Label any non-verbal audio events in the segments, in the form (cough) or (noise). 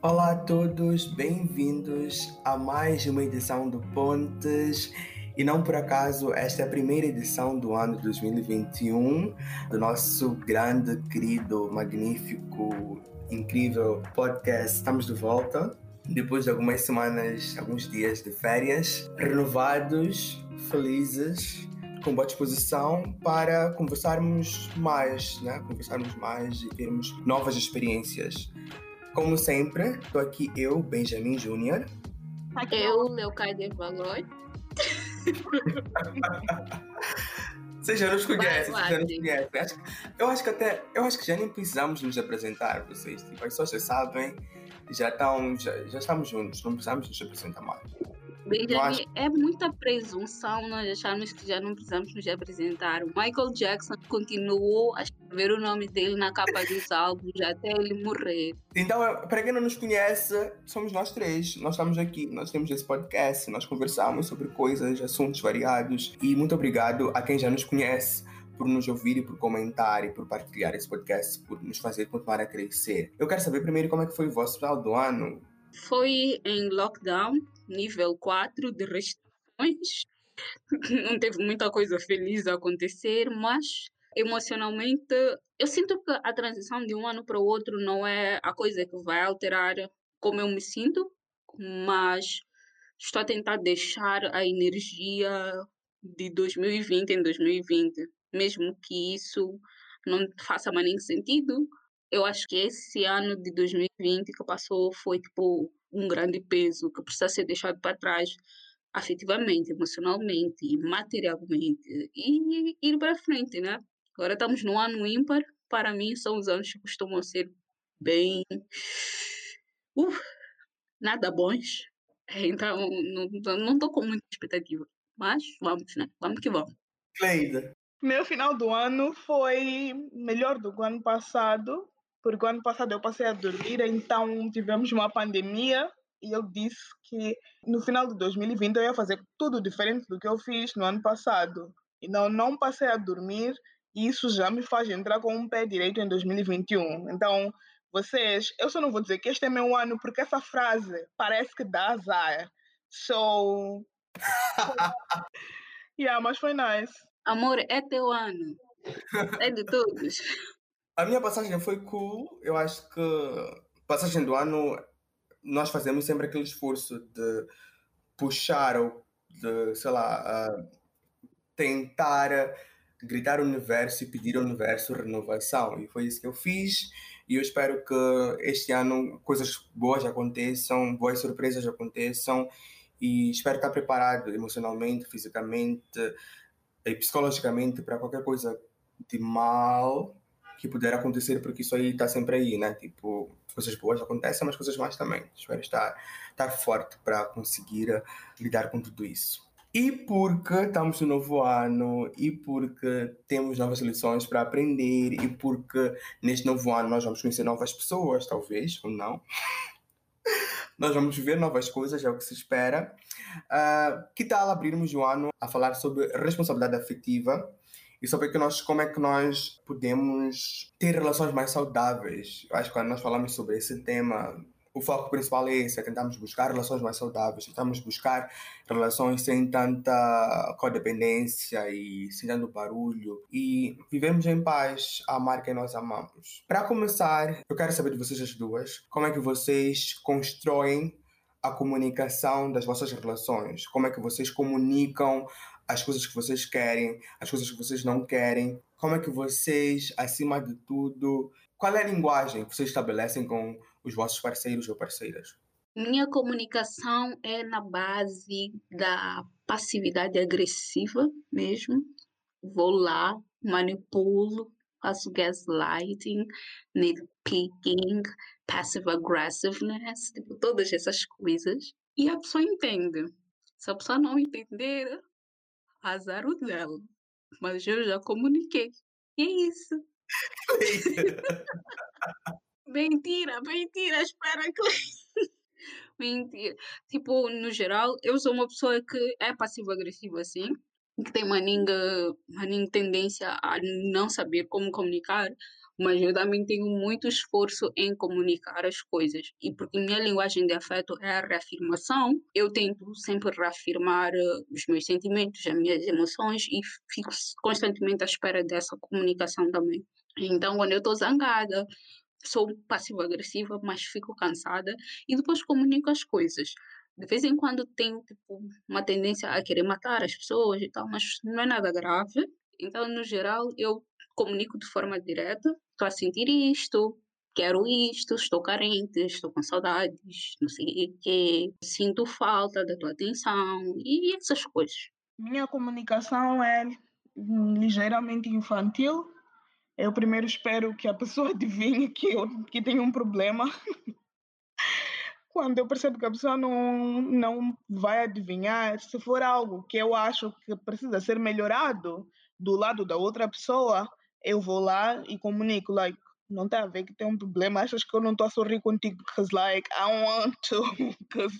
Olá a todos, bem-vindos a mais uma edição do Pontes. E não por acaso, esta é a primeira edição do ano 2021 do nosso grande, querido, magnífico, incrível podcast. Estamos de volta depois de algumas semanas, alguns dias de férias, renovados, felizes, com boa disposição para conversarmos mais, né? Conversarmos mais e termos novas experiências. Como sempre, estou aqui eu, Benjamin Júnior. Eu, Leocádia Valor. (laughs) Vocês já nos conhecem, vocês já nos conhecem. Eu acho que até, eu acho que já nem precisamos nos apresentar, vocês. Tipo, as pessoas já sabem, já estão, já, já estamos juntos, não precisamos nos apresentar mais. Benjamin, acho... é muita presunção nós acharmos que já não precisamos nos apresentar. O Michael Jackson continuou a escrever o nome dele na capa dos álbuns até ele morrer. Então, para quem não nos conhece, somos nós três. Nós estamos aqui, nós temos esse podcast, nós conversamos sobre coisas, assuntos variados. E muito obrigado a quem já nos conhece por nos ouvir e por comentar e por partilhar esse podcast, por nos fazer continuar a crescer. Eu quero saber primeiro como é que foi o vosso final do ano. Foi em lockdown, nível 4 de restrições. (laughs) Não teve muita coisa feliz a acontecer, mas emocionalmente eu sinto que a transição de um ano para o outro não é a coisa que vai alterar como eu me sinto, mas estou a tentar deixar a energia de 2020 em 2020, mesmo que isso não faça mais nem sentido. Eu acho que esse ano de 2020 que passou foi tipo um grande peso que precisa ser deixado para trás afetivamente, emocionalmente, materialmente e ir para frente, né? Agora estamos no ano ímpar, para mim são os anos que costumam ser bem uh, nada bons. Então não estou com muita expectativa, mas vamos, né? Vamos que vamos. Cleida. Meu final do ano foi melhor do que o ano passado, porque o ano passado eu passei a dormir, então tivemos uma pandemia e eu disse que no final de 2020 eu ia fazer tudo diferente do que eu fiz no ano passado. Então não passei a dormir e isso já me faz entrar com um pé direito em 2021. Então, vocês, eu só não vou dizer que este é meu ano porque essa frase parece que dá azar. So. (laughs) yeah, mas foi nice. Amor, é teu ano. É de todos. A minha passagem foi cool. Eu acho que passagem do ano nós fazemos sempre aquele esforço de puxar ou de, sei lá, uh, tentar gritar ao universo e pedir ao universo renovação. E foi isso que eu fiz. E eu espero que este ano coisas boas aconteçam, boas surpresas aconteçam. E espero estar preparado emocionalmente, fisicamente e psicologicamente para qualquer coisa de mal que puder acontecer, porque isso aí está sempre aí, né? Tipo, coisas boas acontecem, mas coisas más também. Espero estar, estar forte para conseguir lidar com tudo isso. E porque estamos no novo ano, e porque temos novas lições para aprender, e porque neste novo ano nós vamos conhecer novas pessoas, talvez, ou não. (laughs) nós vamos ver novas coisas, é o que se espera. Uh, que tal abrirmos o ano a falar sobre responsabilidade afetiva e sobre que nós, como é que nós podemos ter relações mais saudáveis. Eu acho que quando nós falamos sobre esse tema, o foco principal é esse, é tentarmos buscar relações mais saudáveis, tentamos buscar relações sem tanta codependência e sem tanto barulho e vivemos em paz a amar quem nós amamos. Para começar, eu quero saber de vocês as duas, como é que vocês constroem a comunicação das vossas relações, como é que vocês comunicam as coisas que vocês querem, as coisas que vocês não querem, como é que vocês, acima de tudo, qual é a linguagem que vocês estabelecem com os vossos parceiros ou parceiras? Minha comunicação é na base da passividade agressiva mesmo. Vou lá, manipulo, faço gaslighting, nitpicking, passive aggressiveness, tipo, todas essas coisas. E a pessoa entende. Se a pessoa não entender, azar o dela. Mas eu já comuniquei. E é isso. (laughs) mentira, mentira, espera que. (laughs) mentira. Tipo, no geral, eu sou uma pessoa que é passivo-agressiva, assim, que tem uma ninga, uma ninga tendência a não saber como comunicar, mas eu também tenho muito esforço em comunicar as coisas. E porque minha linguagem de afeto é a reafirmação, eu tento sempre reafirmar uh, os meus sentimentos, as minhas emoções e fico constantemente à espera dessa comunicação também. Então, quando eu estou zangada, sou passivo-agressiva, mas fico cansada e depois comunico as coisas. De vez em quando tenho tipo, uma tendência a querer matar as pessoas e tal, mas não é nada grave. Então, no geral, eu comunico de forma direta: estou a sentir isto, quero isto, estou carente, estou com saudades, não sei o quê, sinto falta da tua atenção e essas coisas. Minha comunicação é ligeiramente infantil. Eu primeiro espero que a pessoa (laughs) adivinhe que eu que tenho um problema. (laughs) Quando eu percebo que a pessoa não, não vai adivinhar, se for algo que eu acho que precisa ser melhorado do lado da outra pessoa, eu vou lá e comunico, like, não está a ver que tem um problema, achas que eu não estou a sorrir contigo because, like, I want to, (laughs) because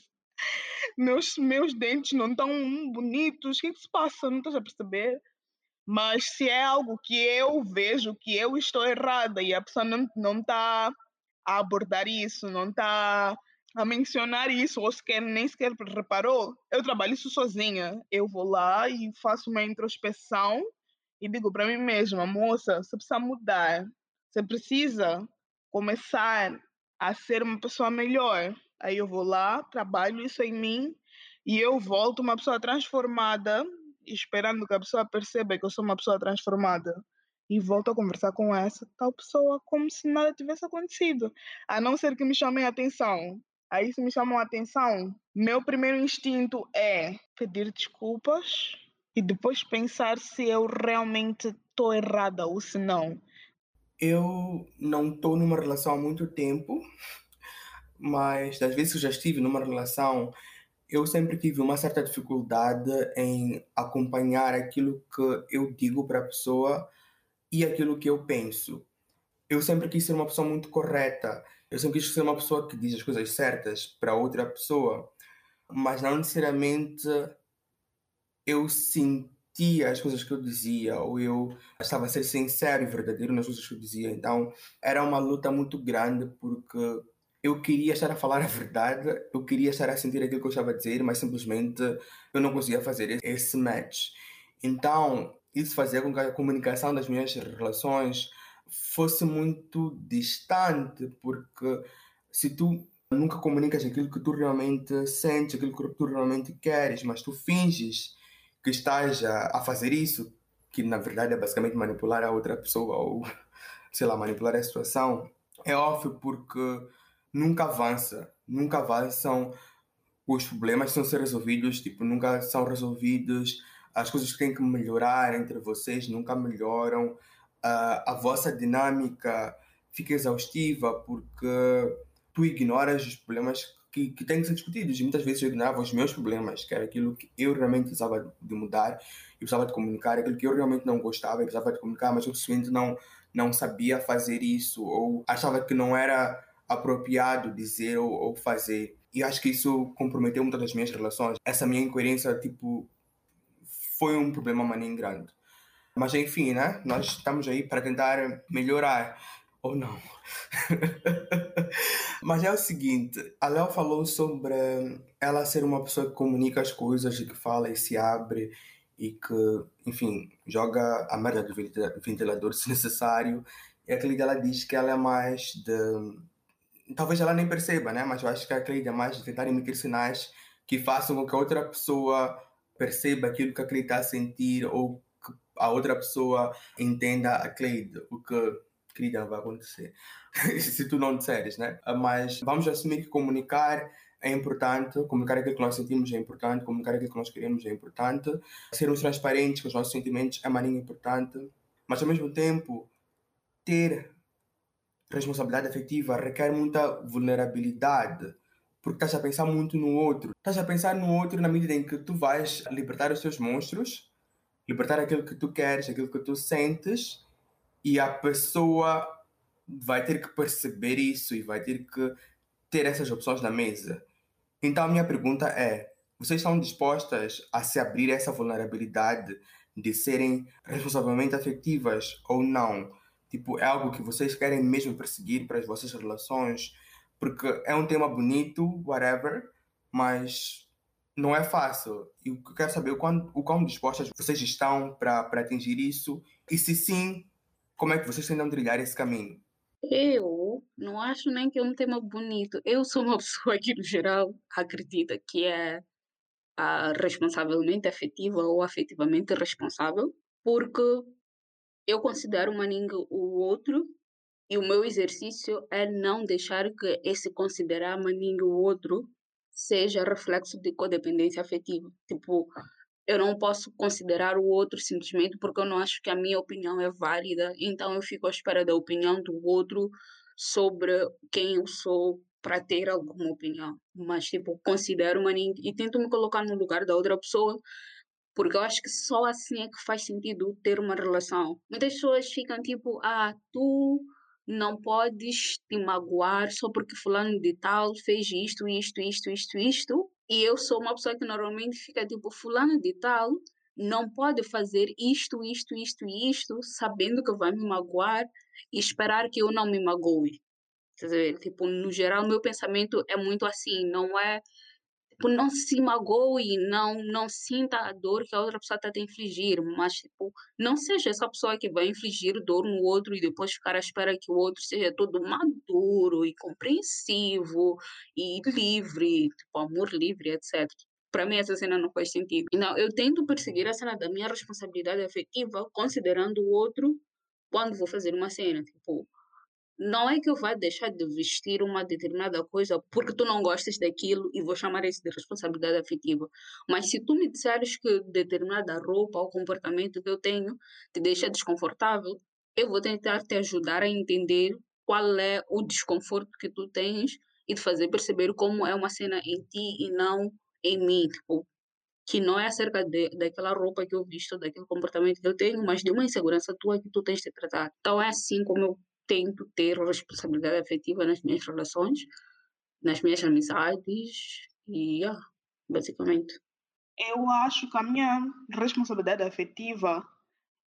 meus, meus dentes não estão bonitos, o que, é que se passa? Não estás a perceber? Mas se é algo que eu vejo que eu estou errada e a pessoa não está tá a abordar isso, não está a mencionar isso, ou sequer, nem sequer reparou, eu trabalho isso sozinha. Eu vou lá e faço uma introspeção e digo para mim mesma, moça, você precisa mudar, você precisa começar a ser uma pessoa melhor. Aí eu vou lá, trabalho isso em mim e eu volto uma pessoa transformada, esperando que a pessoa perceba que eu sou uma pessoa transformada. E volto a conversar com essa tal pessoa como se nada tivesse acontecido. A não ser que me chamem a atenção. Aí, se me chamam a atenção, meu primeiro instinto é pedir desculpas e depois pensar se eu realmente estou errada ou se não. Eu não estou numa relação há muito tempo, mas das vezes que já estive numa relação, eu sempre tive uma certa dificuldade em acompanhar aquilo que eu digo para a pessoa e aquilo que eu penso. Eu sempre quis ser uma pessoa muito correta. Eu sempre quis ser uma pessoa que diz as coisas certas para outra pessoa, mas não necessariamente eu sentia as coisas que eu dizia, ou eu estava a ser sincero e verdadeiro nas coisas que eu dizia. Então era uma luta muito grande porque eu queria estar a falar a verdade, eu queria estar a sentir aquilo que eu estava a dizer, mas simplesmente eu não conseguia fazer esse match. Então, isso fazia com que a comunicação das minhas relações fosse muito distante, porque se tu nunca comunicas aquilo que tu realmente sentes, aquilo que tu realmente queres, mas tu finges que estás a, a fazer isso, que na verdade é basicamente manipular a outra pessoa ou, (laughs) sei lá, manipular a situação, é óbvio porque nunca avança, nunca avançam os problemas são ser resolvidos, tipo, nunca são resolvidos, as coisas que têm que melhorar entre vocês nunca melhoram, uh, a vossa dinâmica fica exaustiva porque tu ignoras os problemas que, que têm que ser discutidos. E muitas vezes eu ignorava os meus problemas, que era aquilo que eu realmente precisava de mudar, eu precisava de comunicar, aquilo que eu realmente não gostava, eu precisava de comunicar, mas eu simplesmente não, não sabia fazer isso, ou achava que não era apropriado dizer ou, ou fazer. E acho que isso comprometeu muitas das minhas relações. Essa minha incoerência, tipo, foi um problema maninho grande. Mas enfim, né? Nós estamos aí para tentar melhorar ou não. (laughs) Mas é o seguinte, a Léo falou sobre ela ser uma pessoa que comunica as coisas e que fala e se abre e que, enfim, joga a merda do ventilador (laughs) se necessário. E a Cleide, ela diz que ela é mais de... Talvez ela nem perceba, né? Mas eu acho que a Cleide é mais de tentar emitir sinais que façam com que a outra pessoa perceba aquilo que a Cleide está a sentir ou que a outra pessoa entenda a Cleide, o que querida, não vai acontecer. (laughs) Se tu não disseres, né? Mas vamos assumir que comunicar é importante, comunicar aquilo que nós sentimos é importante, comunicar aquilo que nós queremos é importante, sermos transparentes com os nossos sentimentos é maninho importante, mas ao mesmo tempo, ter responsabilidade afetiva requer muita vulnerabilidade, porque estás a pensar muito no outro. Estás a pensar no outro na medida em que tu vais libertar os teus monstros, libertar aquilo que tu queres, aquilo que tu sentes, e a pessoa vai ter que perceber isso e vai ter que ter essas opções na mesa. Então a minha pergunta é: vocês estão dispostas a se abrir essa vulnerabilidade de serem responsavelmente afetivas ou não? Tipo, é algo que vocês querem mesmo perseguir para as vossas relações? Porque é um tema bonito, whatever, mas não é fácil. E eu quero saber o quão, o quão dispostas vocês estão para atingir isso e se sim, como é que vocês tentam trilhar esse caminho? Eu não acho nem que é um tema bonito. Eu sou uma (laughs) pessoa que, no geral, acredita que é a responsavelmente afetiva ou afetivamente responsável, porque eu considero uma ninguém o outro e o meu exercício é não deixar que esse considerar maninho o outro seja reflexo de codependência afetiva. Tipo, eu não posso considerar o outro simplesmente porque eu não acho que a minha opinião é válida, então eu fico à espera da opinião do outro sobre quem eu sou para ter alguma opinião. Mas, tipo, considero uma e tento me colocar no lugar da outra pessoa porque eu acho que só assim é que faz sentido ter uma relação. Muitas pessoas ficam tipo, ah, tu não podes te magoar só porque fulano de tal fez isto, isto, isto, isto, isto. E eu sou uma pessoa que normalmente fica tipo, fulano de tal não pode fazer isto, isto, isto e isto, sabendo que vai me magoar e esperar que eu não me magoe. Tipo, no geral, meu pensamento é muito assim, não é tipo, não se magoe, não, não sinta a dor que a outra pessoa está a infligir, mas tipo, não seja essa pessoa que vai infligir dor no outro e depois ficar à espera que o outro seja todo maduro e compreensivo e livre, tipo, amor livre, etc. Para mim, essa cena não faz sentido. Então, eu tento perseguir a cena da minha responsabilidade afetiva, considerando o outro quando vou fazer uma cena. Tipo, não é que eu vá deixar de vestir uma determinada coisa porque tu não gostas daquilo e vou chamar isso de responsabilidade afetiva. Mas se tu me disseres que determinada roupa ou comportamento que eu tenho te deixa desconfortável, eu vou tentar te ajudar a entender qual é o desconforto que tu tens e te fazer perceber como é uma cena em ti e não em mim. Tipo, que não é acerca de, daquela roupa que eu visto, daquele comportamento que eu tenho, mas de uma insegurança tua que tu tens de tratar. Então é assim como eu tento ter responsabilidade afetiva nas minhas relações, nas minhas amizades e, yeah, basicamente. Eu acho que a minha responsabilidade afetiva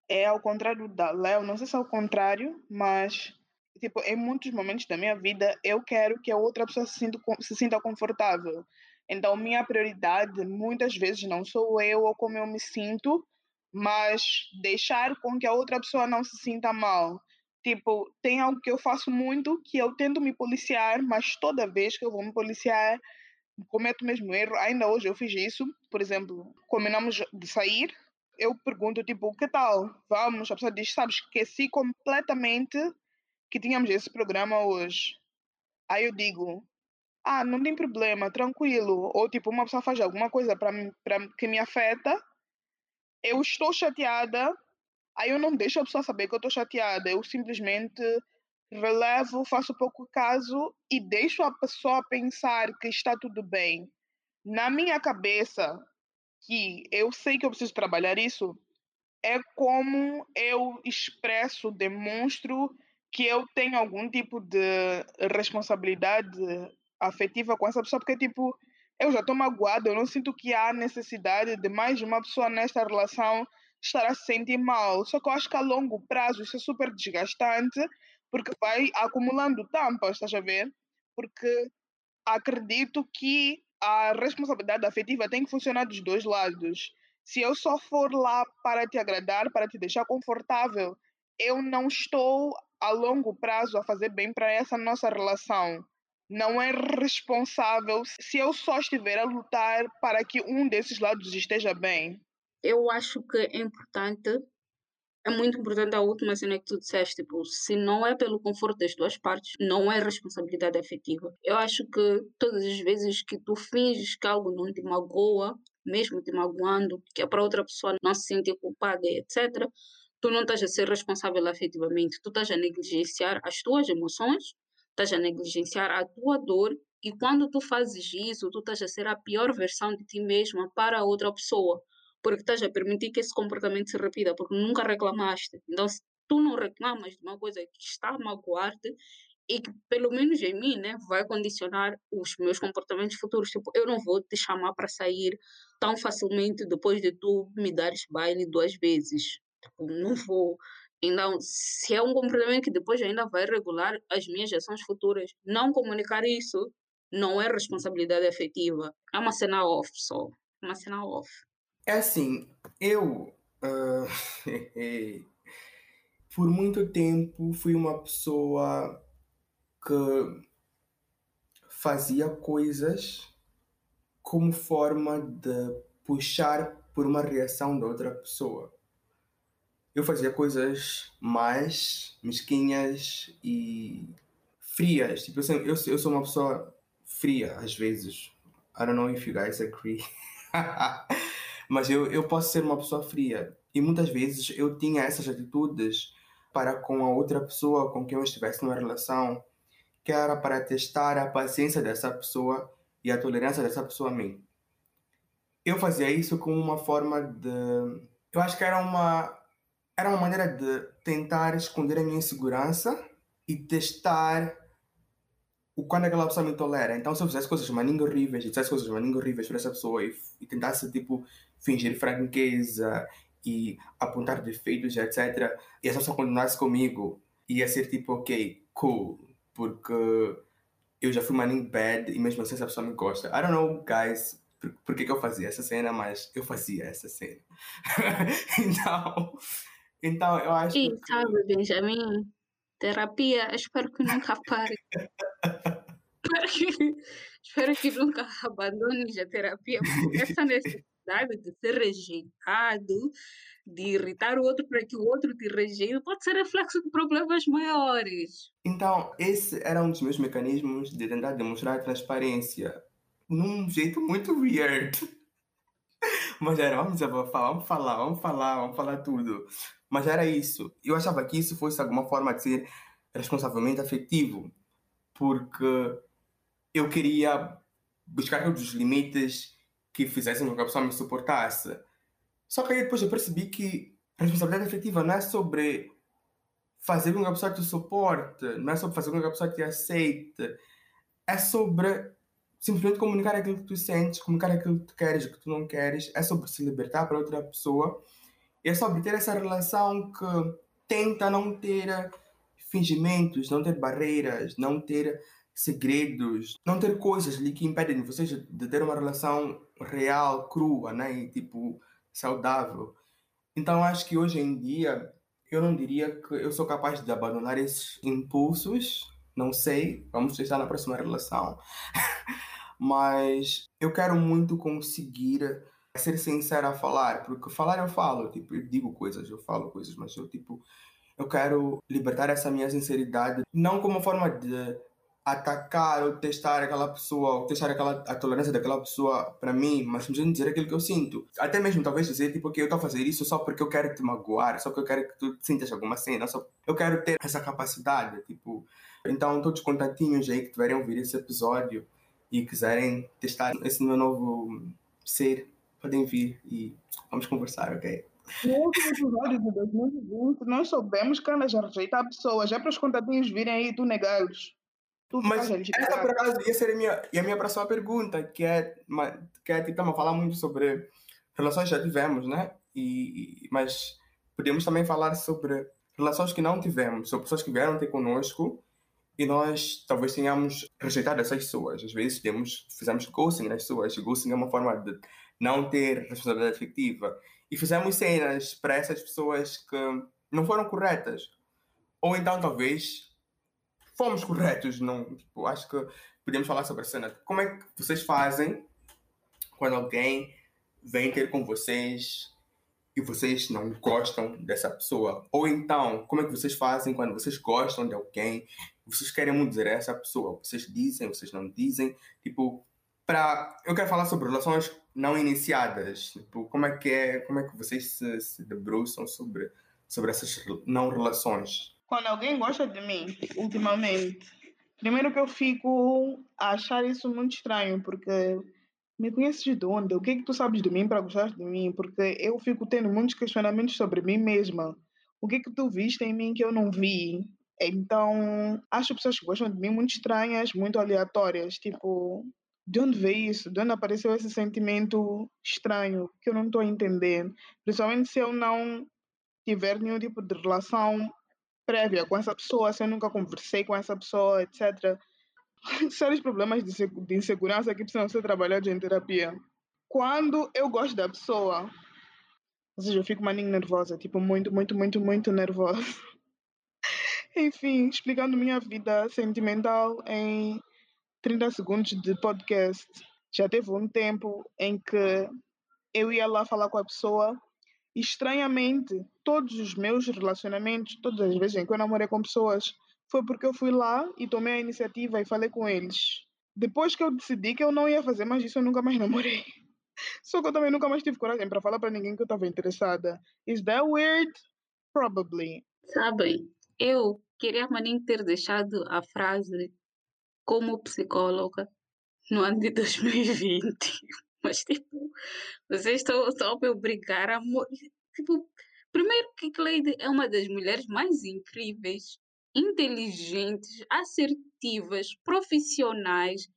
é ao contrário da Léo, não sei se é ao contrário, mas tipo, em muitos momentos da minha vida eu quero que a outra pessoa se sinta, se sinta confortável. Então, minha prioridade muitas vezes não sou eu ou como eu me sinto, mas deixar com que a outra pessoa não se sinta mal. Tipo, tem algo que eu faço muito que eu tento me policiar, mas toda vez que eu vou me policiar, cometo o mesmo erro. Ainda hoje eu fiz isso. Por exemplo, combinamos de sair, eu pergunto, tipo, que tal? Vamos? A pessoa diz, sabes, esqueci completamente que tínhamos esse programa hoje. Aí eu digo, ah, não tem problema, tranquilo. Ou, tipo, uma pessoa faz alguma coisa para que me afeta, eu estou chateada, Aí eu não deixo a pessoa saber que eu estou chateada, eu simplesmente relevo, faço pouco caso e deixo a pessoa pensar que está tudo bem. Na minha cabeça, que eu sei que eu preciso trabalhar isso, é como eu expresso, demonstro que eu tenho algum tipo de responsabilidade afetiva com essa pessoa, porque, tipo, eu já estou magoada, eu não sinto que há necessidade de mais de uma pessoa nesta relação estará se sentir mal. Só que eu acho que a longo prazo isso é super desgastante, porque vai acumulando tampas, estás a ver? Porque acredito que a responsabilidade afetiva tem que funcionar dos dois lados. Se eu só for lá para te agradar, para te deixar confortável, eu não estou a longo prazo a fazer bem para essa nossa relação. Não é responsável se eu só estiver a lutar para que um desses lados esteja bem eu acho que é importante, é muito importante a última cena que tu disseste, tipo, se não é pelo conforto das duas partes, não é responsabilidade afetiva. Eu acho que todas as vezes que tu finges que algo não te magoa, mesmo te magoando, que é para outra pessoa não se sentir culpada, etc., tu não estás a ser responsável afetivamente, tu estás a negligenciar as tuas emoções, estás a negligenciar a tua dor e quando tu fazes isso, tu estás a ser a pior versão de ti mesma para a outra pessoa porque estás a permitir que esse comportamento se repita, porque nunca reclamaste. Então, se tu não reclamas de uma coisa que está a magoar-te e que, pelo menos em mim, né, vai condicionar os meus comportamentos futuros. Tipo, eu não vou te chamar para sair tão facilmente depois de tu me dares baile duas vezes. Tipo, não vou Então, se é um comportamento que depois ainda vai regular as minhas ações futuras, não comunicar isso não é responsabilidade efetiva. É uma cena off só. Uma cena off. É assim, eu. Uh, (laughs) por muito tempo fui uma pessoa que fazia coisas como forma de puxar por uma reação da outra pessoa. Eu fazia coisas mais mesquinhas e frias. Tipo, eu, eu, eu sou uma pessoa fria às vezes. I don't know if you guys agree. (laughs) Mas eu, eu posso ser uma pessoa fria. E muitas vezes eu tinha essas atitudes para com a outra pessoa com quem eu estivesse numa relação, que era para testar a paciência dessa pessoa e a tolerância dessa pessoa a mim. Eu fazia isso como uma forma de. Eu acho que era uma. Era uma maneira de tentar esconder a minha insegurança e testar o quando aquela pessoa me tolera. Então, se eu fizesse coisas maninho horríveis, e fizesse coisas maninho horríveis para essa pessoa e, e tentasse, tipo, fingir franqueza e apontar defeitos, etc., e essa pessoa continuasse comigo, ia ser tipo, ok, cool, porque eu já fui maninho bad e mesmo assim essa pessoa me gosta. I don't know, guys, por, por que, que eu fazia essa cena, mas eu fazia essa cena. (laughs) então, então, eu acho e, que... sabe, Benjamin, terapia, espero que nunca pare. (laughs) espero, que, (laughs) espero que nunca (laughs) abandones a terapia, porque essa necessidade de ser rejeitado, de irritar o outro para que o outro te rejeite, pode ser reflexo de problemas maiores. Então, esse era um dos meus mecanismos de tentar demonstrar transparência num jeito muito weird. (laughs) Mas era, vamos desabafar, vamos falar, vamos falar, vamos falar tudo. Mas era isso. Eu achava que isso fosse alguma forma de ser responsavelmente afetivo, porque eu queria buscar todos os limites que fizessem com que a pessoa me suportasse. Só que aí depois eu percebi que a responsabilidade afetiva não é sobre fazer com que a pessoa te suporte, não é sobre fazer com que a pessoa te aceite, é sobre simplesmente comunicar aquilo que tu sentes, comunicar aquilo que tu queres, que tu não queres, é sobre se libertar para outra pessoa, é sobre ter essa relação que tenta não ter fingimentos, não ter barreiras, não ter segredos, não ter coisas ali que impedem vocês de ter uma relação real, crua, né? E, tipo, saudável. Então acho que hoje em dia eu não diria que eu sou capaz de abandonar esses impulsos, não sei, vamos testar na próxima relação. (laughs) Mas eu quero muito conseguir ser sincero a falar, porque falar eu falo, tipo, eu digo coisas, eu falo coisas, mas eu tipo, eu quero libertar essa minha sinceridade, não como forma de atacar ou testar aquela pessoa, ou testar aquela, a tolerância daquela pessoa para mim, mas simplesmente dizer aquilo que eu sinto. Até mesmo talvez dizer, tipo, que eu estou a fazer isso só porque eu quero te magoar, só porque eu quero que tu sintas alguma cena, só eu quero ter essa capacidade, tipo. Então, todos os contatinhos aí que tiverem ouvir esse episódio, e quiserem testar esse meu novo ser, podem vir e vamos conversar, ok? No último episódio de 2020, nós soubemos que andas a rejeitar pessoas, é para os contatinhos virem aí e tu negá-los. Mas essa, por acaso, ia ser a minha, a minha próxima pergunta, que é, que é tipo, falar muito sobre relações que já tivemos, né? E, mas podemos também falar sobre relações que não tivemos, sobre pessoas que vieram ter conosco e nós talvez tenhamos rejeitado essas pessoas. Às vezes temos, fizemos ghosting nas pessoas. Ghosting é uma forma de não ter responsabilidade afetiva. E fizemos cenas para essas pessoas que não foram corretas. Ou então talvez fomos corretos. Não, tipo, acho que podemos falar sobre a cena. Como é que vocês fazem quando alguém vem ter com vocês e vocês não gostam dessa pessoa? Ou então, como é que vocês fazem quando vocês gostam de alguém vocês querem a essa pessoa, vocês dizem, vocês não dizem, tipo, para eu quero falar sobre relações não iniciadas, tipo, como é que é, como é que vocês se, se debruçam sobre sobre essas não relações? Quando alguém gosta de mim, ultimamente, primeiro que eu fico a achar isso muito estranho, porque me conheces de onde? O que é que tu sabes de mim para gostar de mim? Porque eu fico tendo muitos questionamentos sobre mim mesma. O que é que tu viste em mim que eu não vi? Então, acho pessoas que gostam de mim muito estranhas, muito aleatórias. Tipo, de onde veio isso? De onde apareceu esse sentimento estranho que eu não estou entendendo? Principalmente se eu não tiver nenhum tipo de relação prévia com essa pessoa, se eu nunca conversei com essa pessoa, etc. (laughs) Sérios problemas de, insegurança que precisam ser trabalhados em terapia. Quando eu gosto da pessoa, ou seja, eu fico maninho nervosa, tipo, muito, muito, muito, muito nervosa. (laughs) Enfim, explicando minha vida sentimental em 30 segundos de podcast. Já teve um tempo em que eu ia lá falar com a pessoa estranhamente, todos os meus relacionamentos, todas as vezes em que eu namorei com pessoas, foi porque eu fui lá e tomei a iniciativa e falei com eles. Depois que eu decidi que eu não ia fazer mais isso, eu nunca mais namorei. (laughs) Só que eu também nunca mais tive coragem para falar para ninguém que eu estava interessada. Is that weird? Probably. Sabem, eu queria nem ter deixado a frase como psicóloga no ano de (laughs) 2020. (laughs) Mas, tipo, vocês estão só me obrigar a. Tipo, primeiro que Cleide é uma das mulheres mais incríveis, inteligentes, assertivas, profissionais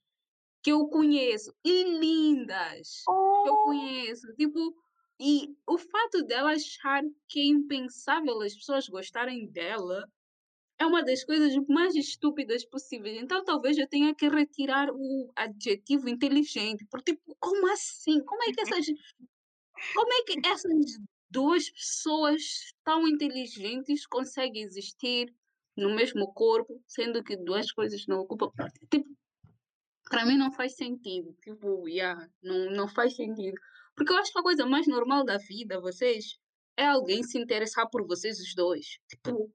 que eu conheço e lindas que eu oh! conheço. Tipo, e o fato dela achar que é impensável as pessoas gostarem dela é uma das coisas mais estúpidas possíveis. Então talvez eu tenha que retirar o adjetivo inteligente. Porque, tipo, como assim? Como é que (laughs) essas. como é que essas duas pessoas tão inteligentes conseguem existir no mesmo corpo, sendo que duas coisas não ocupam. Tipo, para mim não faz sentido. Tipo, yeah, não, não faz sentido. Porque eu acho que a coisa mais normal da vida, vocês, é alguém se interessar por vocês os dois. Tipo,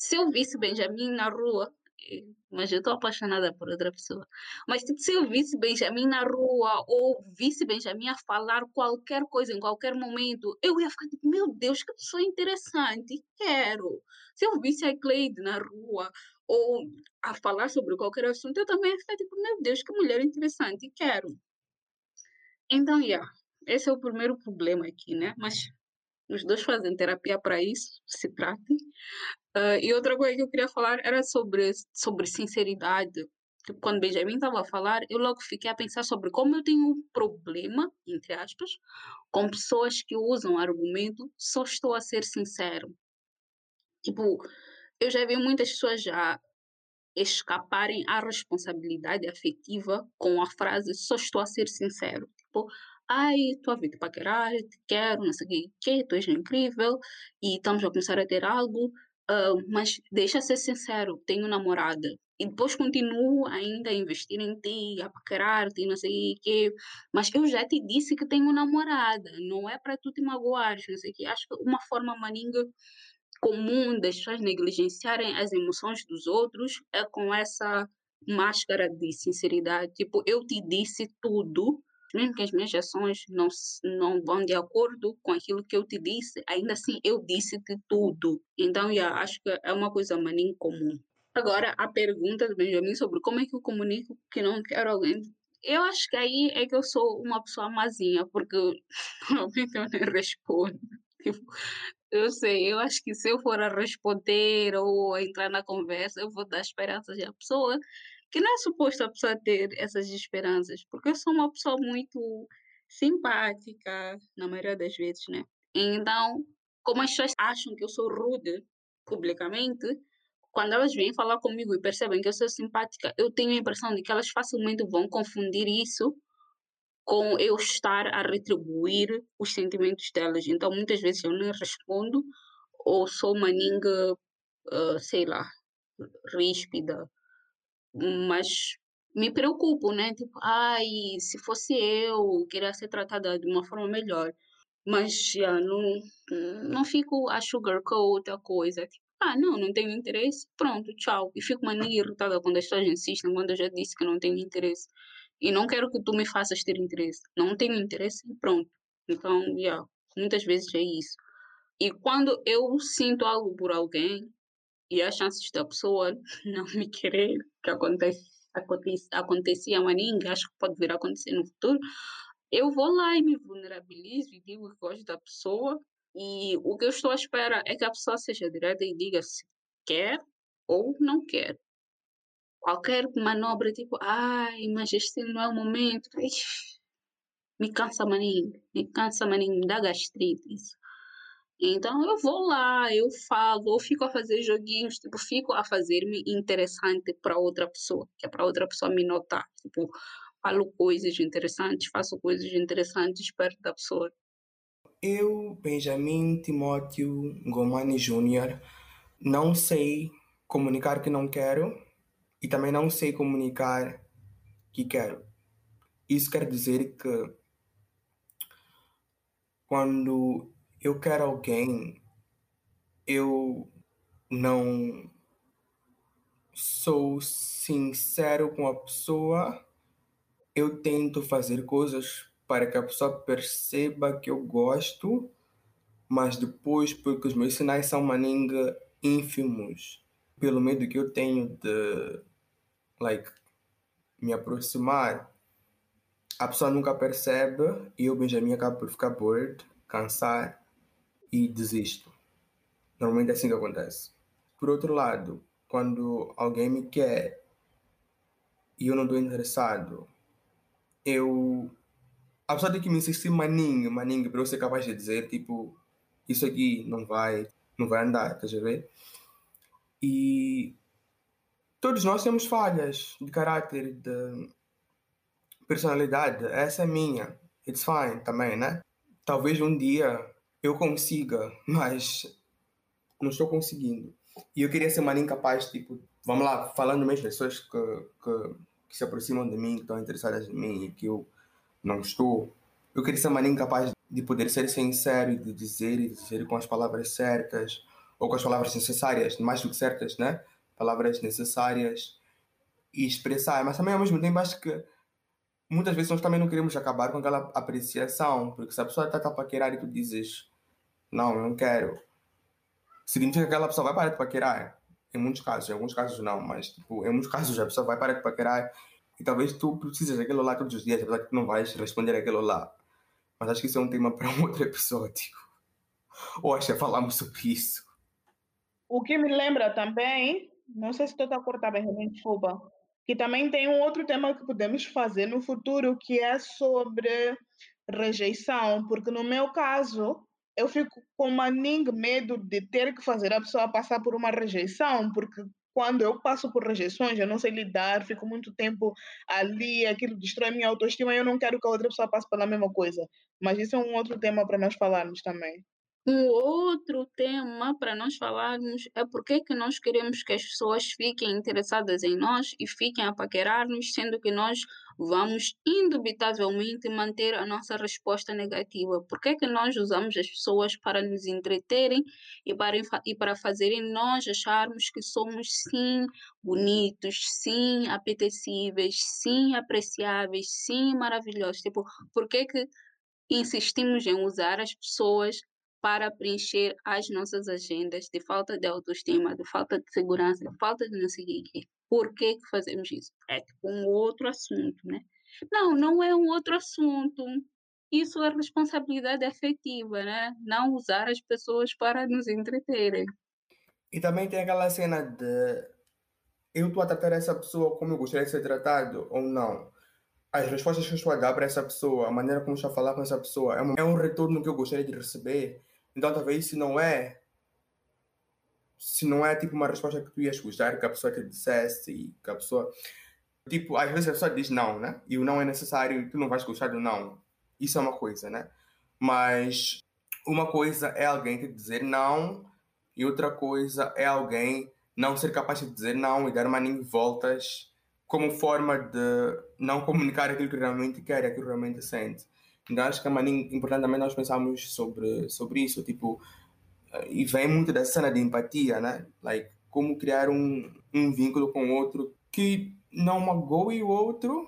se eu visse Benjamin na rua, mas eu estou apaixonada por outra pessoa. Mas tipo, se eu visse Benjamin na rua ou visse Benjamin a falar qualquer coisa em qualquer momento, eu ia ficar tipo, meu Deus, que pessoa interessante, quero. Se eu visse a Cleide na rua ou a falar sobre qualquer assunto, eu também ia ficar tipo, meu Deus, que mulher interessante, quero. Então, yeah, esse é o primeiro problema aqui, né? Mas os dois fazem terapia para isso, se tratem. Uh, e outra coisa que eu queria falar era sobre, sobre sinceridade. Tipo, quando Benjamin estava a falar, eu logo fiquei a pensar sobre como eu tenho um problema, entre aspas, com pessoas que usam argumento só estou a ser sincero. Tipo, eu já vi muitas pessoas já escaparem à responsabilidade afetiva com a frase só estou a ser sincero. Tipo, ai, estou a vir te paquerar, te quero, não sei o que, tu és incrível e estamos a começar a ter algo, Mas deixa ser sincero, tenho namorada. E depois continuo ainda a investir em ti, a paquerar-te, não sei o quê. Mas eu já te disse que tenho namorada, não é para tu te magoares, não sei o quê. Acho que uma forma maninga comum das pessoas negligenciarem as emoções dos outros é com essa máscara de sinceridade. Tipo, eu te disse tudo, mesmo que as minhas ações não, não vão de acordo com aquilo que eu te disse, ainda assim eu disse-te tudo. Então, já acho que é uma coisa maninho comum. Agora, a pergunta do Benjamin sobre como é que eu comunico que não quero alguém. Eu acho que aí é que eu sou uma pessoa mazinha, porque (laughs) normalmente eu nem respondo. Tipo, eu sei, eu acho que se eu for a responder ou a entrar na conversa, eu vou dar esperanças à pessoa que não é suposto a pessoa ter essas esperanças, porque eu sou uma pessoa muito simpática, na maioria das vezes, né? Então, como as pessoas acham que eu sou rude publicamente, quando elas vêm falar comigo e percebem que eu sou simpática, eu tenho a impressão de que elas facilmente vão confundir isso com eu estar a retribuir os sentimentos delas. Então, muitas vezes eu nem respondo ou sou uma ninga, uh, sei lá, ríspida mas me preocupo, né? Tipo, ai, se fosse eu, queria ser tratada de uma forma melhor. Mas já não, não fico a sugarcoat a coisa. Tipo, ah, não, não tenho interesse, pronto, tchau. E fico mania irritada quando as pessoas insistem, quando eu já disse que não tenho interesse. E não quero que tu me faças ter interesse. Não tenho interesse e pronto. Então, já, muitas vezes é isso. E quando eu sinto algo por alguém, e as chances da pessoa (laughs) não me querer, que acontece, acontece, acontecia a ninguém, acho que pode vir a acontecer no futuro, eu vou lá e me vulnerabilizo e digo que gosto da pessoa. E o que eu estou à espera é que a pessoa seja direta e diga se quer ou não quer. Qualquer manobra, tipo, ai, mas este não é o momento. Me cansa, maninho. Me cansa, maninho. Me dá gastrite. Isso. Então eu vou lá, eu falo, ou fico a fazer joguinhos, tipo, fico a fazer-me interessante para outra pessoa, que é para outra pessoa me notar. Tipo, falo coisas interessantes, faço coisas interessantes perto da pessoa. Eu, Benjamin Timóteo Gomani Júnior, não sei comunicar que não quero e também não sei comunicar que quero. Isso quer dizer que quando eu quero alguém, eu não sou sincero com a pessoa, eu tento fazer coisas para que a pessoa perceba que eu gosto, mas depois, porque os meus sinais são maninga ínfimos, pelo medo que eu tenho de like me aproximar, a pessoa nunca percebe e eu, Benjamin, acabo por ficar bored, cansar e desisto. Normalmente é assim que acontece. Por outro lado, quando alguém me quer e eu não estou interessado, eu. A pessoa tem que me insistir maninho, maninho, para eu ser capaz de dizer, tipo, isso aqui não vai, não vai andar, estás a ver? E todos nós temos falhas de caráter, de personalidade. Essa é minha. It's fine também, né? Talvez um dia eu consiga, (laughs) mas não estou conseguindo. E eu queria ser mais incapaz, tipo, vamos lá, falando mesmo pessoas que, que, que, se aproximam de mim, que estão interessadas em mim e que eu não estou. Eu queria ser mais incapaz de poder ser sincero e de dizer e dizer com as palavras certas ou com as palavras necessárias, mais do que certas, né? Palavras necessárias e expressar. Mas também ao mesmo tempo acho que muitas vezes nós também não queremos acabar com aquela apreciação, porque se a pessoa está a paquerar e tu dizes não, eu não quero, significa que aquela pessoa vai parar de paquerar. Em muitos casos, em alguns casos não, mas tipo, em muitos casos a pessoa vai parar de paquerar e talvez tu precisas daquilo lá todos os dias, apesar que tu não vais responder aquilo lá. Mas acho que isso é um tema para um outro episódio. (laughs) Ou acho que falamos sobre isso. O que me lembra também, não sei se estou a cortar bem, desculpa, que também tem um outro tema que podemos fazer no futuro, que é sobre rejeição, porque no meu caso, eu fico com maninho medo de ter que fazer a pessoa passar por uma rejeição, porque quando eu passo por rejeições, eu não sei lidar, fico muito tempo ali, aquilo destrói minha autoestima e eu não quero que a outra pessoa passe pela mesma coisa. Mas isso é um outro tema para nós falarmos também. Um outro tema para nós falarmos é por que nós queremos que as pessoas fiquem interessadas em nós e fiquem a paquerar-nos, sendo que nós vamos indubitavelmente manter a nossa resposta negativa. Por que nós usamos as pessoas para nos entreterem e para, e para fazerem nós acharmos que somos sim bonitos, sim apetecíveis, sim apreciáveis, sim maravilhosos? Tipo, por que insistimos em usar as pessoas para preencher as nossas agendas de falta de autoestima, de falta de segurança, de falta de não sei o quê. Por que, fazemos isso? É tipo um outro assunto, né? Não, não é um outro assunto. Isso é responsabilidade afetiva, né? Não usar as pessoas para nos entreterem. E também tem aquela cena de eu estou a tratar essa pessoa como eu gostaria de ser tratado ou não as respostas que eu estou a dar para essa pessoa, a maneira como estou a falar com essa pessoa, é um, é um retorno que eu gostaria de receber. Então, talvez se não é, se não é tipo uma resposta que tu ias gostar que a pessoa te dissesse e que a pessoa, tipo, às vezes a pessoa diz não, né? E o não é necessário tu não vais gostar do não. Isso é uma coisa, né? Mas uma coisa é alguém te dizer não e outra coisa é alguém não ser capaz de dizer não e dar maninho voltas como forma de não comunicar aquilo que realmente quer, aquilo que realmente sente. Então acho que é importante também nós pensarmos sobre, sobre isso, tipo, eh, e vem muito da cena de empatia, né? Like, como criar um, um vínculo com o outro que não magoe o outro,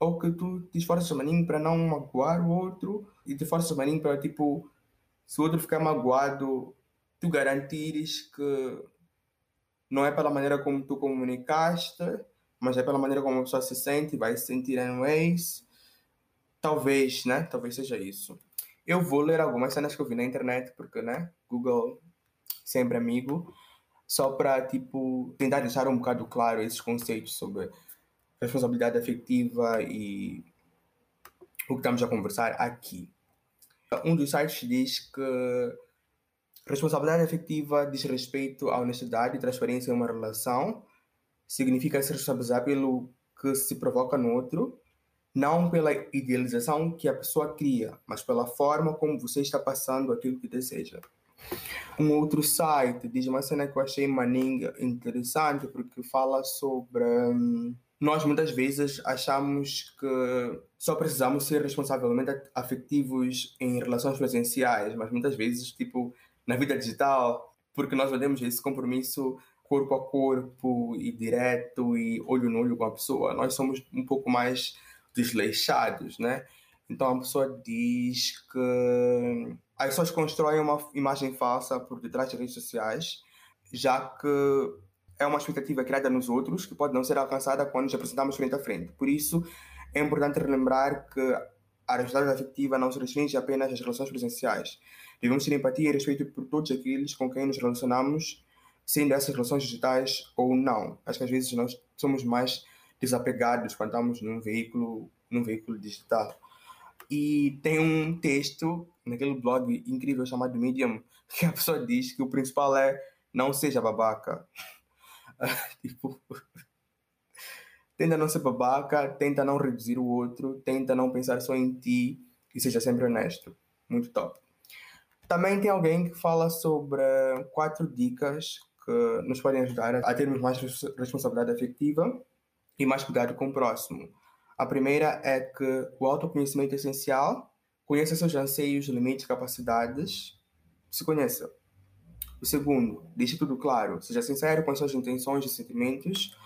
ou que tu te esforças maninho para não magoar o outro, e te esforças maninho para, tipo, se o outro ficar magoado, tu garantires que não é pela maneira como tu comunicaste, mas é pela maneira como a pessoa se sente, vai se sentir anyways Talvez, né? Talvez seja isso. Eu vou ler algumas cenas que eu vi na internet, porque, né? Google sempre amigo, só para, tipo, tentar deixar um bocado claro esses conceitos sobre responsabilidade afetiva e o que estamos a conversar aqui. Um dos sites diz que Responsabilidade afetiva diz respeito à honestidade e transparência em uma relação. Significa se responsabilizar pelo que se provoca no outro, não pela idealização que a pessoa cria, mas pela forma como você está passando aquilo que deseja. Um outro site diz uma cena que eu achei maninga interessante porque fala sobre hum, nós muitas vezes achamos que só precisamos ser responsavelmente afetivos em relações presenciais, mas muitas vezes tipo na vida digital, porque nós vendemos esse compromisso corpo a corpo e direto e olho no olho com a pessoa. Nós somos um pouco mais desleixados, né? Então a pessoa diz que as pessoas constroem uma imagem falsa por detrás das redes sociais, já que é uma expectativa criada nos outros que pode não ser alcançada quando nos apresentamos frente a frente. Por isso, é importante relembrar que a responsabilidade afetiva não se restringe apenas às relações presenciais. Devemos ter empatia e respeito por todos aqueles com quem nos relacionamos, sendo essas relações digitais ou não. Acho que às vezes nós somos mais desapegados quando estamos num veículo, num veículo digital. E tem um texto naquele blog incrível chamado Medium (laughs) que a pessoa diz que o principal é não seja babaca. (laughs) tipo, (laughs) tenta não ser babaca, tenta não reduzir o outro, tenta não pensar só em ti e seja sempre honesto. Muito top. Também tem alguém que fala sobre quatro dicas que nos podem ajudar a termos mais responsabilidade afetiva e mais cuidado com o próximo. A primeira é que o autoconhecimento é essencial. Conheça seus anseios, limites, capacidades. Se conheça. O segundo, deixe tudo claro. Seja sincero com suas intenções e sentimentos.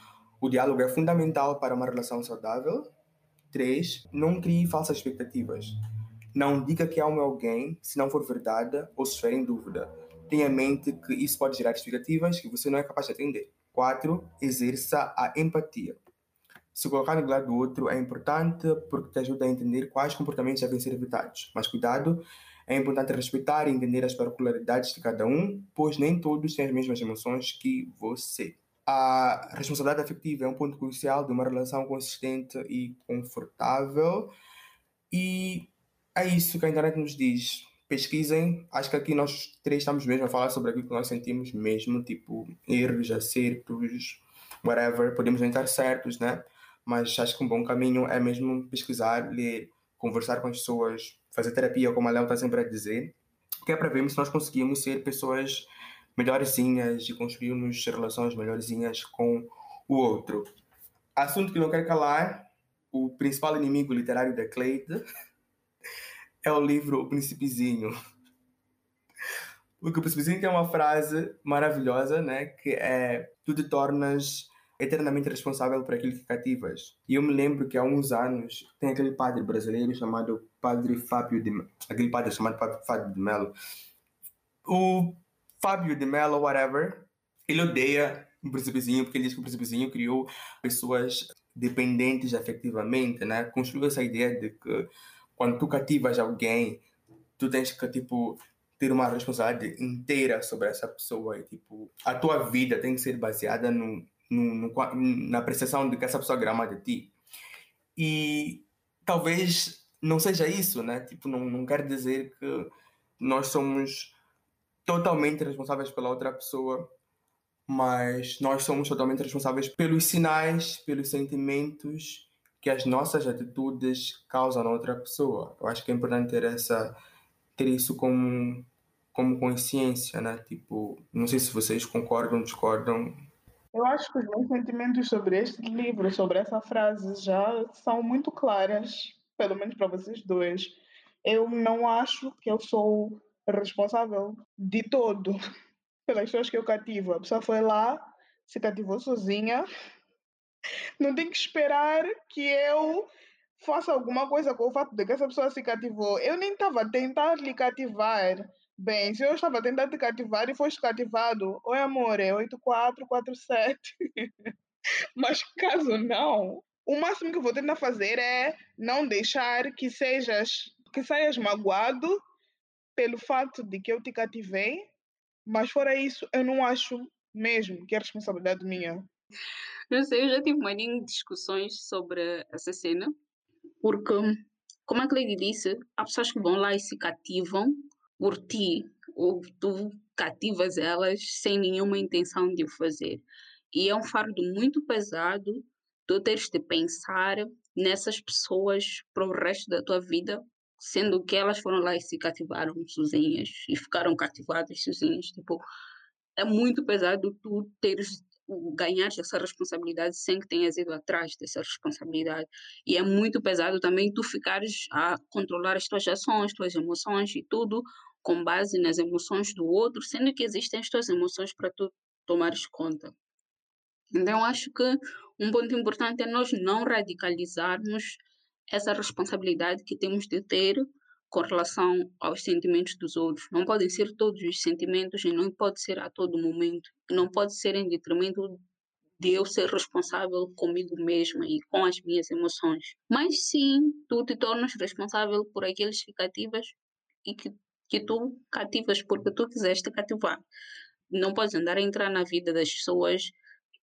O diálogo é fundamental para uma relação saudável. 3. Não crie falsas expectativas. Não diga que ame alguém se não for verdade ou se estiver em dúvida. Tenha em mente que isso pode gerar expectativas que você não é capaz de atender. 4. Exerça a empatia. Se colocar no lugar do outro é importante porque te ajuda a entender quais comportamentos devem ser evitados. Mas cuidado, é importante respeitar e entender as particularidades de cada um, pois nem todos têm as mesmas emoções que você. A responsabilidade afetiva é um ponto crucial de uma relação consistente e confortável. E é isso que a internet nos diz. Pesquisem, acho que aqui nós três estamos mesmo a falar sobre aquilo que nós sentimos mesmo, tipo erros, acertos, whatever. Podemos não estar certos, né? Mas acho que um bom caminho é mesmo pesquisar, ler, conversar com as pessoas, fazer terapia, como a Léo está sempre a dizer, que é para vermos se nós conseguimos ser pessoas melhorzinhas e construirmos relações melhorzinhas com o outro. Assunto que não quero calar, o principal inimigo literário da Cleide (laughs) é o livro O Principezinho. Porque o Principezinho tem uma frase maravilhosa, né? Que é Tu te tornas eternamente responsável por aquilo que cativas. E eu me lembro que há uns anos tem aquele padre brasileiro chamado Padre Fábio de aquele padre chamado Fábio de Mello. O Fábio de Mello, whatever, ele odeia o Príncipezinho porque ele diz que o Príncipezinho criou pessoas dependentes afetivamente, né? Construiu essa ideia de que quando tu cativas alguém, tu tens que, tipo, ter uma responsabilidade inteira sobre essa pessoa e, tipo, a tua vida tem que ser baseada no, no, no, na percepção de que essa pessoa grama de ti. E talvez não seja isso, né? Tipo, não, não quer dizer que nós somos totalmente responsáveis pela outra pessoa, mas nós somos totalmente responsáveis pelos sinais, pelos sentimentos que as nossas atitudes causam na outra pessoa. Eu acho que é importante ter essa ter isso como como consciência, né? Tipo, não sei se vocês concordam, discordam, eu acho que os meus sentimentos sobre este livro, sobre essa frase, já são muito claras, pelo menos para vocês dois. Eu não acho que eu sou responsável de todo (laughs) pelas pessoas que eu cativo. A pessoa foi lá, se cativou sozinha. Não tem que esperar que eu faça alguma coisa com o fato de que essa pessoa se cativou. Eu nem estava a tentar lhe cativar. Bem, se eu estava tentando te cativar e foste cativado, oi amor, é 8447. (laughs) Mas caso não, o máximo que eu vou tentar fazer é não deixar que sejas, que saias magoado pelo fato de que eu te cativei, mas fora isso, eu não acho mesmo que é responsabilidade minha. Não sei, eu já tive maninho discussões sobre essa cena, porque, como a Cleide disse, há pessoas que vão lá e se cativam por ti, ou tu cativas elas sem nenhuma intenção de o fazer. E é um fardo muito pesado tu teres de pensar nessas pessoas para o resto da tua vida, sendo que elas foram lá e se cativaram sozinhas e ficaram cativadas sozinhas. Tipo, é muito pesado tu teres ganhar essa responsabilidade sem que tenhas ido atrás dessa responsabilidade. E é muito pesado também tu ficares a controlar as tuas ações, tuas emoções e tudo com base nas emoções do outro, sendo que existem as tuas emoções para tu tomares conta. Então, acho que um ponto importante é nós não radicalizarmos essa responsabilidade que temos de ter com relação aos sentimentos dos outros. Não podem ser todos os sentimentos e não pode ser a todo momento. Não pode ser em detrimento de eu ser responsável comigo mesma e com as minhas emoções. Mas sim, tu te tornas responsável por aqueles que cativas e que, que tu cativas porque tu quiseste cativar. Não podes andar a entrar na vida das pessoas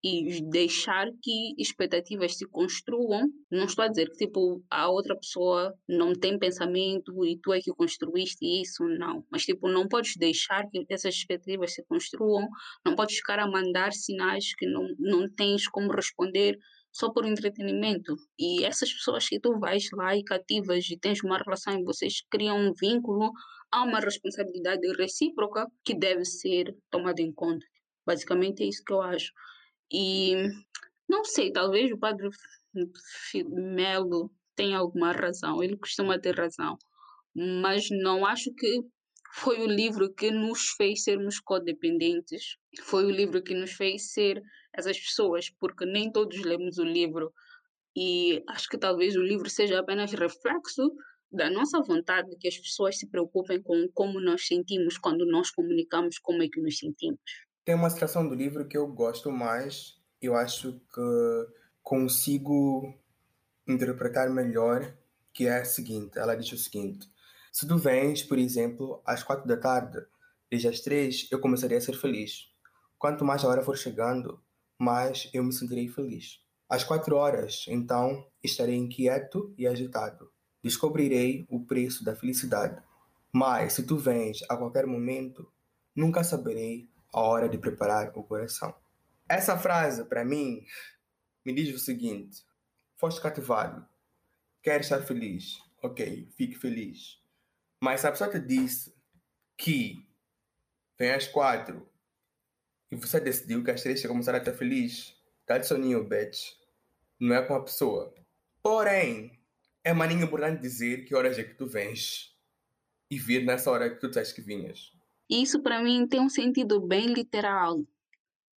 e deixar que expectativas se construam. Não estou a dizer que tipo a outra pessoa não tem pensamento e tu é que construíste isso, não. Mas tipo não podes deixar que essas expectativas se construam, não podes ficar a mandar sinais que não não tens como responder só por entretenimento. E essas pessoas que tu vais lá e cativas e tens uma relação e vocês criam um vínculo, há uma responsabilidade recíproca que deve ser tomada em conta. Basicamente é isso que eu acho. E não sei, talvez o padre Melo tenha alguma razão, ele costuma ter razão, mas não acho que foi o livro que nos fez sermos codependentes, foi o livro que nos fez ser essas pessoas, porque nem todos lemos o livro e acho que talvez o livro seja apenas reflexo da nossa vontade de que as pessoas se preocupem com como nós sentimos quando nós comunicamos como é que nos sentimos. Tem uma citação do livro que eu gosto mais, eu acho que consigo interpretar melhor, que é a seguinte, ela diz o seguinte, se tu vens, por exemplo, às quatro da tarde, desde as três eu começaria a ser feliz. Quanto mais a hora for chegando, mais eu me sentirei feliz. Às quatro horas, então, estarei inquieto e agitado. Descobrirei o preço da felicidade. Mas, se tu vens a qualquer momento, nunca saberei a hora de preparar o coração. Essa frase, para mim, me diz o seguinte: foste cativado, queres estar feliz, ok, fique feliz. Mas se a pessoa te disse que vem às quatro e você decidiu que às três você começar a estar feliz, tá soninho, bitch. Não é com a pessoa. Porém, é maninho importante dizer que horas é que tu vens e vir nessa hora que tu disseste que vinhas. Isso para mim tem um sentido bem literal,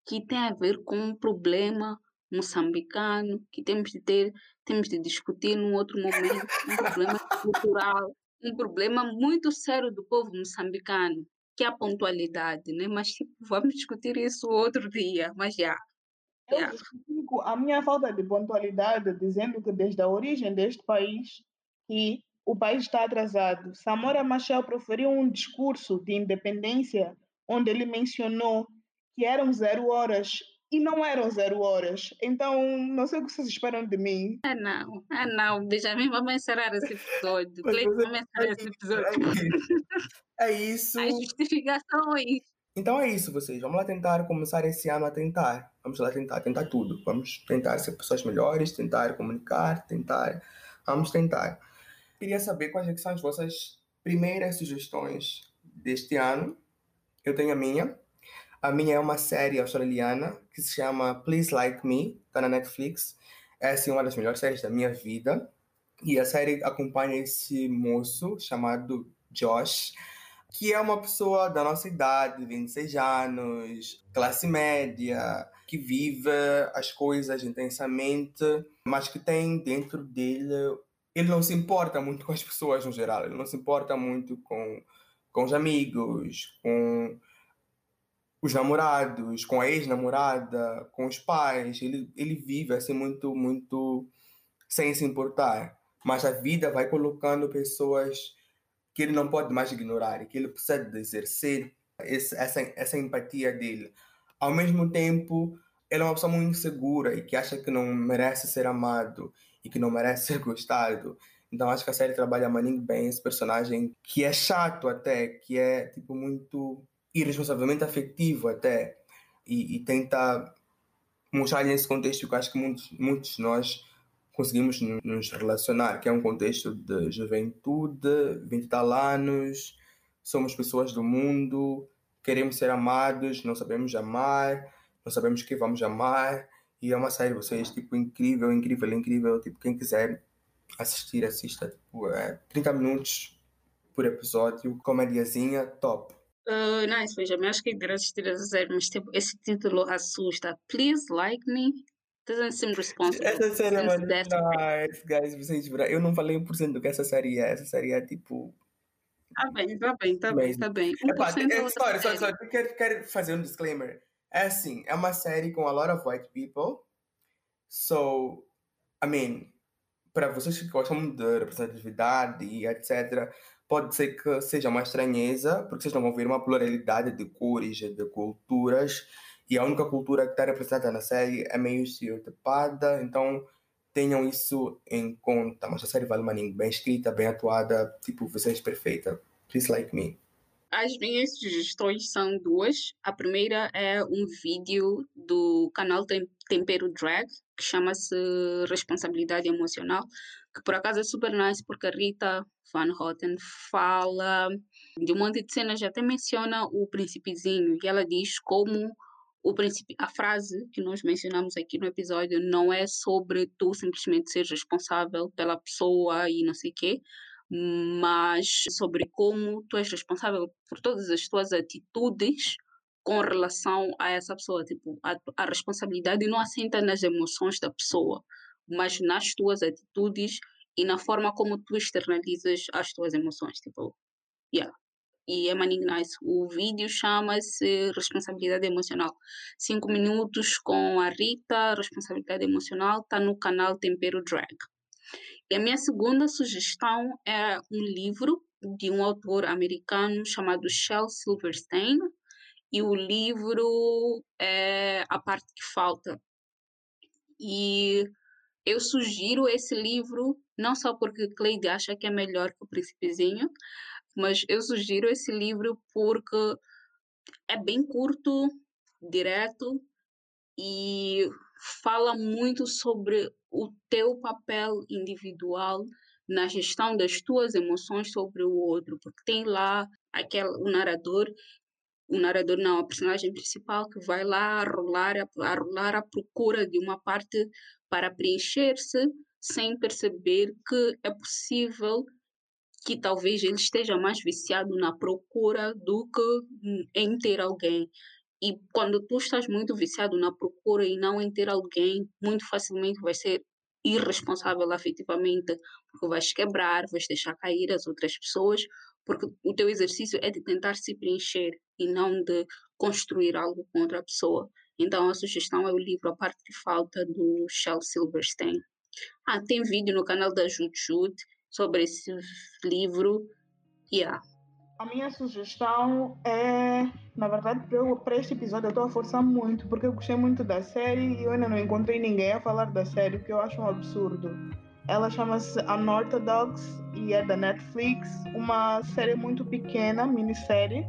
que tem a ver com um problema moçambicano que temos de ter, temos de discutir num outro momento, um problema (laughs) cultural, um problema muito sério do povo moçambicano, que é a pontualidade, né? Mas tipo, vamos discutir isso outro dia, mas já. Eu yeah. a minha falta de pontualidade, dizendo que desde a origem deste país que o país está atrasado. Samora Machel proferiu um discurso de independência onde ele mencionou que eram zero horas e não eram zero horas. Então, não sei o que vocês esperam de mim. Ah, não. Ah, não. Benjamin, vamos encerrar esse episódio. Cleiton, vamos encerrar esse episódio. É isso. A justificação é isso. Então é isso, vocês. Vamos lá tentar começar esse ano a tentar. Vamos lá tentar, tentar tudo. Vamos tentar ser pessoas melhores, tentar comunicar, tentar. Vamos tentar queria saber quais é são as vossas primeiras sugestões deste ano. Eu tenho a minha. A minha é uma série australiana que se chama Please Like Me, está na Netflix. É assim, uma das melhores séries da minha vida. E a série acompanha esse moço chamado Josh, que é uma pessoa da nossa idade, 26 anos, classe média, que vive as coisas intensamente, mas que tem dentro dele ele não se importa muito com as pessoas no geral, ele não se importa muito com, com os amigos, com os namorados, com a ex-namorada, com os pais. Ele, ele vive assim muito, muito sem se importar. Mas a vida vai colocando pessoas que ele não pode mais ignorar, que ele precisa de exercer esse, essa, essa empatia dele. Ao mesmo tempo, ele é uma pessoa muito insegura e que acha que não merece ser amado e que não merece (laughs) ser gostado. Então acho que a série trabalha muito bem esse personagem que é chato até, que é tipo muito irresponsavelmente afetivo até e, e tenta mostrar nesse contexto que eu acho que muitos, muitos de nós conseguimos nos relacionar, que é um contexto de juventude, 20 tal anos, somos pessoas do mundo, queremos ser amados, não sabemos amar, não sabemos que vamos amar, e é uma série, vocês, tipo, incrível, incrível, incrível, tipo, quem quiser assistir, assista, tipo, é 30 minutos por episódio, comediazinha, top. Uh, nice, Benjamin. Acho que irá assistir a série, mas tipo, esse título assusta. Please like me. Doesn't seem responsible. Essa série é muito nice, guys. Vocês, eu não falei 1% do que essa série é. Essa série é tipo. Tá bem, tá bem, tá bem, tá bem. Epá, é, sorry, sorry, sorry. Quero, quero fazer um disclaimer. É assim, é uma série com a lot of white people. So, I mean, para vocês que gostam de representatividade e etc., pode ser que seja uma estranheza, porque vocês não vão ver uma pluralidade de cores, de culturas, e a única cultura que está representada na série é meio estereotipada, então tenham isso em conta. Mas a série vale uma bem escrita, bem atuada, tipo, vocês perfeita. Please like me. As minhas sugestões são duas. A primeira é um vídeo do canal Tempero Drag, que chama-se Responsabilidade Emocional, que por acaso é super nice porque a Rita Van Houten fala de um monte de cenas, até menciona o principezinho, e ela diz como o princípio, a frase que nós mencionamos aqui no episódio não é sobre tu simplesmente ser responsável pela pessoa e não sei o quê, mas sobre como tu és responsável por todas as tuas atitudes com relação a essa pessoa. Tipo, a, a responsabilidade não assenta nas emoções da pessoa, mas nas tuas atitudes e na forma como tu externalizas as tuas emoções. Tipo, yeah. E é maninho nice. O vídeo chama-se Responsabilidade Emocional. Cinco minutos com a Rita, Responsabilidade Emocional, está no canal Tempero Drag. E a minha segunda sugestão é um livro de um autor americano chamado Shel Silverstein. E o livro é A Parte que Falta. E eu sugiro esse livro, não só porque Cleide acha que é melhor que o Príncipezinho, mas eu sugiro esse livro porque é bem curto, direto e fala muito sobre o teu papel individual na gestão das tuas emoções sobre o outro, porque tem lá aquele o narrador, o narrador não, a personagem principal que vai lá rolar, a rolar à procura de uma parte para preencher-se sem perceber que é possível que talvez ele esteja mais viciado na procura do que em ter alguém. E quando tu estás muito viciado na procura e não em ter alguém, muito facilmente vai ser irresponsável afetivamente, porque vais quebrar, vais deixar cair as outras pessoas, porque o teu exercício é de tentar se preencher e não de construir algo com outra pessoa. Então a sugestão é o livro A Parte que Falta, do Shel Silverstein. Ah, tem vídeo no canal da Jude sobre esse livro. Yeah. A minha sugestão é, na verdade, para este episódio eu estou a forçar muito, porque eu gostei muito da série e eu ainda não encontrei ninguém a falar da série, o que eu acho um absurdo. Ela chama-se Unorthodox e é da Netflix, uma série muito pequena, minissérie,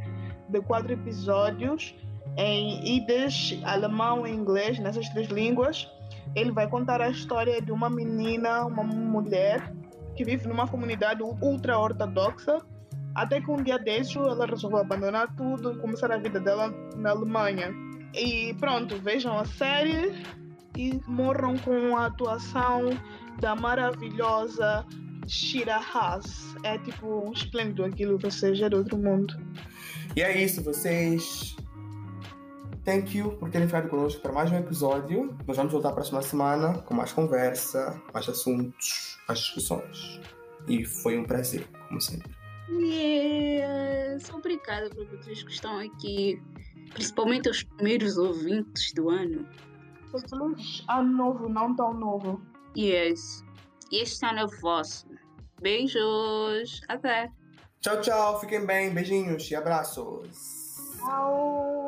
de quatro episódios, em Yiddish, alemão e inglês, nessas três línguas. Ele vai contar a história de uma menina, uma mulher, que vive numa comunidade ultra-ortodoxa até que um dia desses ela resolveu abandonar tudo e começar a vida dela na Alemanha. E pronto, vejam a série e morram com a atuação da maravilhosa Shira Haas. É tipo esplêndido aquilo, seja, é de outro mundo. E é isso, vocês. Thank you por terem ficado conosco para mais um episódio. Nós vamos voltar a próxima semana com mais conversa, mais assuntos, mais discussões. E foi um prazer, como sempre. Yes! Obrigada por vocês que estão aqui, principalmente os primeiros ouvintes do ano. Feliz ano novo, não tão novo. Yes. E este ano é vosso. Beijos. Até. Tchau, tchau. Fiquem bem. Beijinhos e abraços. Tchau.